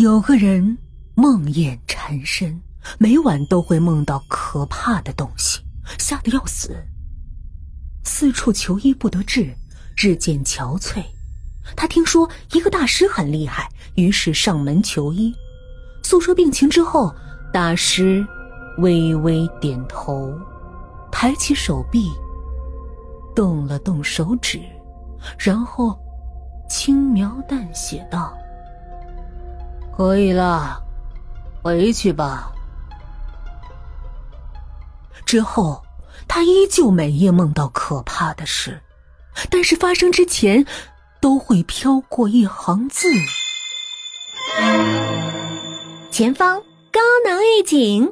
有个人梦魇缠身，每晚都会梦到可怕的东西，吓得要死。四处求医不得治，日渐憔悴。他听说一个大师很厉害，于是上门求医。诉说病情之后，大师微微点头，抬起手臂，动了动手指，然后轻描淡写道。可以了，回去吧。之后，他依旧每夜梦到可怕的事，但是发生之前，都会飘过一行字：前方高能预警。